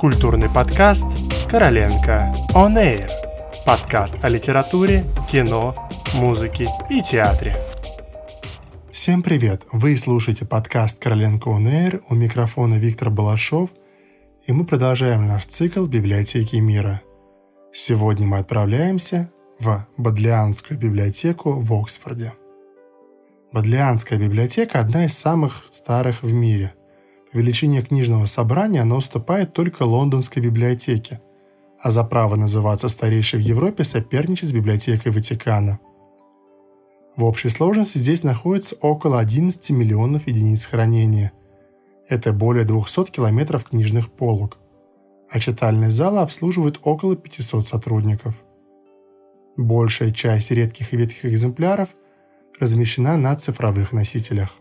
Культурный подкаст «Короленко On Air». Подкаст о литературе, кино, музыке и театре. Всем привет! Вы слушаете подкаст «Короленко On Air». У микрофона Виктор Балашов. И мы продолжаем наш цикл «Библиотеки мира». Сегодня мы отправляемся в Бодлианскую библиотеку в Оксфорде. Бодлианская библиотека – одна из самых старых в мире – величине книжного собрания оно уступает только Лондонской библиотеке, а за право называться старейшей в Европе соперничает с библиотекой Ватикана. В общей сложности здесь находится около 11 миллионов единиц хранения. Это более 200 километров книжных полок, а читальные залы обслуживают около 500 сотрудников. Большая часть редких и ветхих экземпляров размещена на цифровых носителях.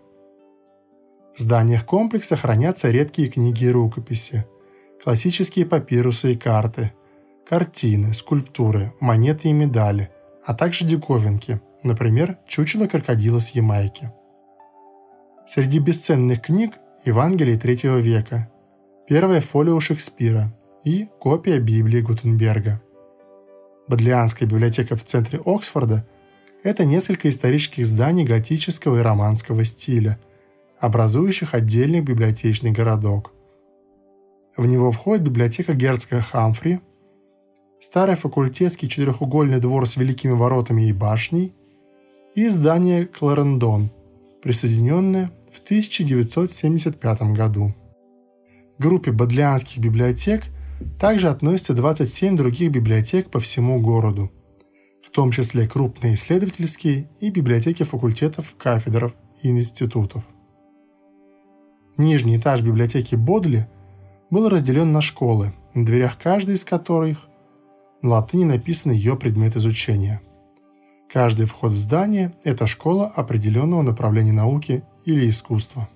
В зданиях комплекса хранятся редкие книги и рукописи, классические папирусы и карты, картины, скульптуры, монеты и медали, а также диковинки, например, чучело крокодила с Ямайки. Среди бесценных книг Евангелие III века, первая фолио Шекспира и копия Библии Гутенберга. Бодлианская библиотека в центре Оксфорда – это несколько исторических зданий готического и романского стиля – образующих отдельный библиотечный городок. В него входит библиотека герцога Хамфри, старый факультетский четырехугольный двор с великими воротами и башней и здание Кларендон, присоединенное в 1975 году. К группе бодлианских библиотек также относятся 27 других библиотек по всему городу, в том числе крупные исследовательские и библиотеки факультетов, кафедр и институтов. Нижний этаж библиотеки Бодли был разделен на школы, на дверях каждой из которых на латыни написан ее предмет изучения. Каждый вход в здание – это школа определенного направления науки или искусства.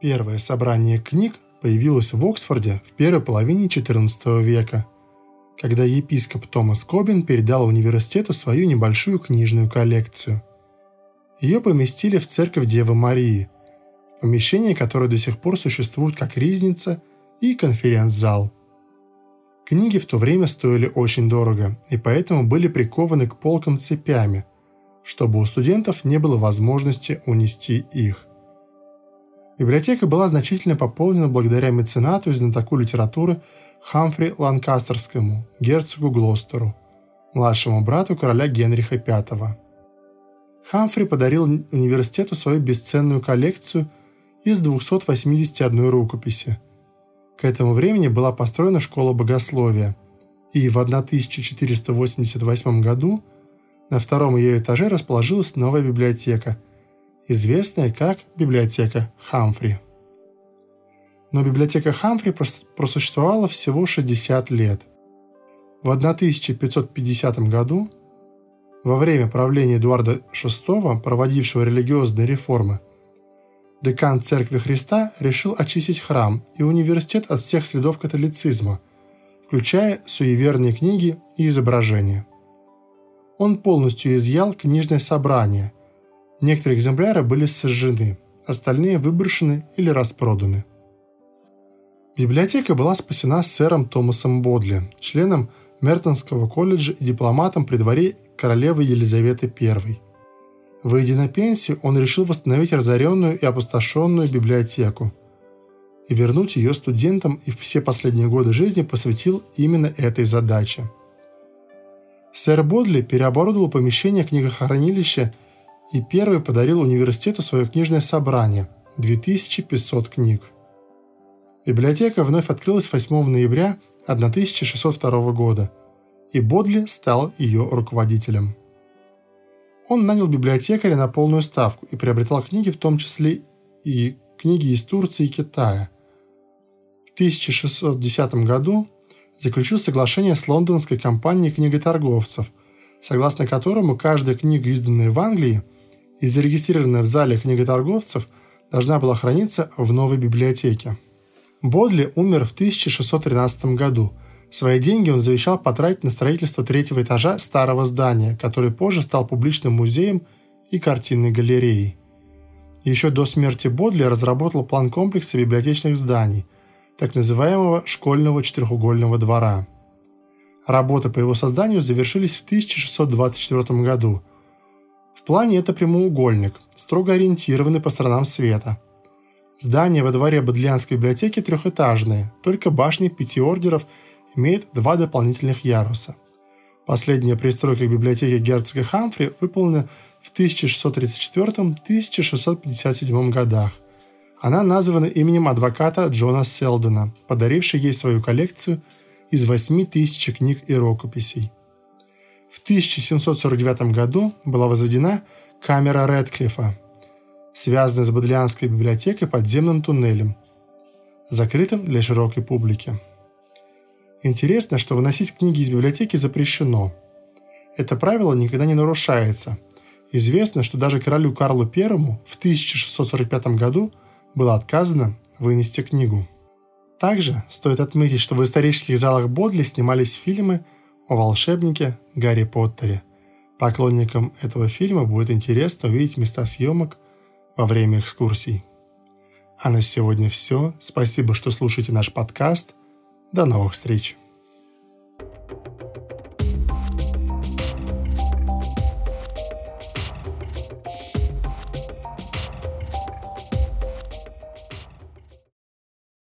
Первое собрание книг появилось в Оксфорде в первой половине XIV века, когда епископ Томас Кобин передал университету свою небольшую книжную коллекцию. Ее поместили в церковь Девы Марии – помещение, которое до сих пор существует как ризница и конференц-зал. Книги в то время стоили очень дорого и поэтому были прикованы к полкам цепями, чтобы у студентов не было возможности унести их. Библиотека была значительно пополнена благодаря меценату и знатоку литературы Хамфри Ланкастерскому, герцогу Глостеру, младшему брату короля Генриха V. Хамфри подарил университету свою бесценную коллекцию – из 281 рукописи. К этому времени была построена школа богословия, и в 1488 году на втором ее этаже расположилась новая библиотека, известная как библиотека Хамфри. Но библиотека Хамфри просуществовала всего 60 лет. В 1550 году, во время правления Эдуарда VI, проводившего религиозные реформы, декан Церкви Христа решил очистить храм и университет от всех следов католицизма, включая суеверные книги и изображения. Он полностью изъял книжное собрание. Некоторые экземпляры были сожжены, остальные выброшены или распроданы. Библиотека была спасена сэром Томасом Бодли, членом Мертонского колледжа и дипломатом при дворе королевы Елизаветы I. Выйдя на пенсию, он решил восстановить разоренную и опустошенную библиотеку и вернуть ее студентам и все последние годы жизни посвятил именно этой задаче. Сэр Бодли переоборудовал помещение книгохранилища и первый подарил университету свое книжное собрание – 2500 книг. Библиотека вновь открылась 8 ноября 1602 года, и Бодли стал ее руководителем. Он нанял библиотекаря на полную ставку и приобретал книги, в том числе и книги из Турции и Китая. В 1610 году заключил соглашение с лондонской компанией книготорговцев, согласно которому каждая книга, изданная в Англии и зарегистрированная в зале книготорговцев, должна была храниться в новой библиотеке. Бодли умер в 1613 году – Свои деньги он завещал потратить на строительство третьего этажа старого здания, который позже стал публичным музеем и картинной галереей. Еще до смерти Бодли разработал план комплекса библиотечных зданий, так называемого школьного четырехугольного двора. Работы по его созданию завершились в 1624 году. В плане это прямоугольник, строго ориентированный по сторонам света. Здание во дворе Бодлианской библиотеки трехэтажное, только башня пяти ордеров имеет два дополнительных яруса. Последняя пристройка к библиотеке герцога Хамфри выполнена в 1634-1657 годах. Она названа именем адвоката Джона Селдена, подарившего ей свою коллекцию из 8 тысяч книг и рукописей. В 1749 году была возведена камера Редклифа, связанная с Бодлианской библиотекой подземным туннелем, закрытым для широкой публики. Интересно, что выносить книги из библиотеки запрещено. Это правило никогда не нарушается. Известно, что даже королю Карлу I в 1645 году было отказано вынести книгу. Также стоит отметить, что в исторических залах Бодли снимались фильмы о волшебнике Гарри Поттере. Поклонникам этого фильма будет интересно увидеть места съемок во время экскурсий. А на сегодня все. Спасибо, что слушаете наш подкаст. До новых встреч!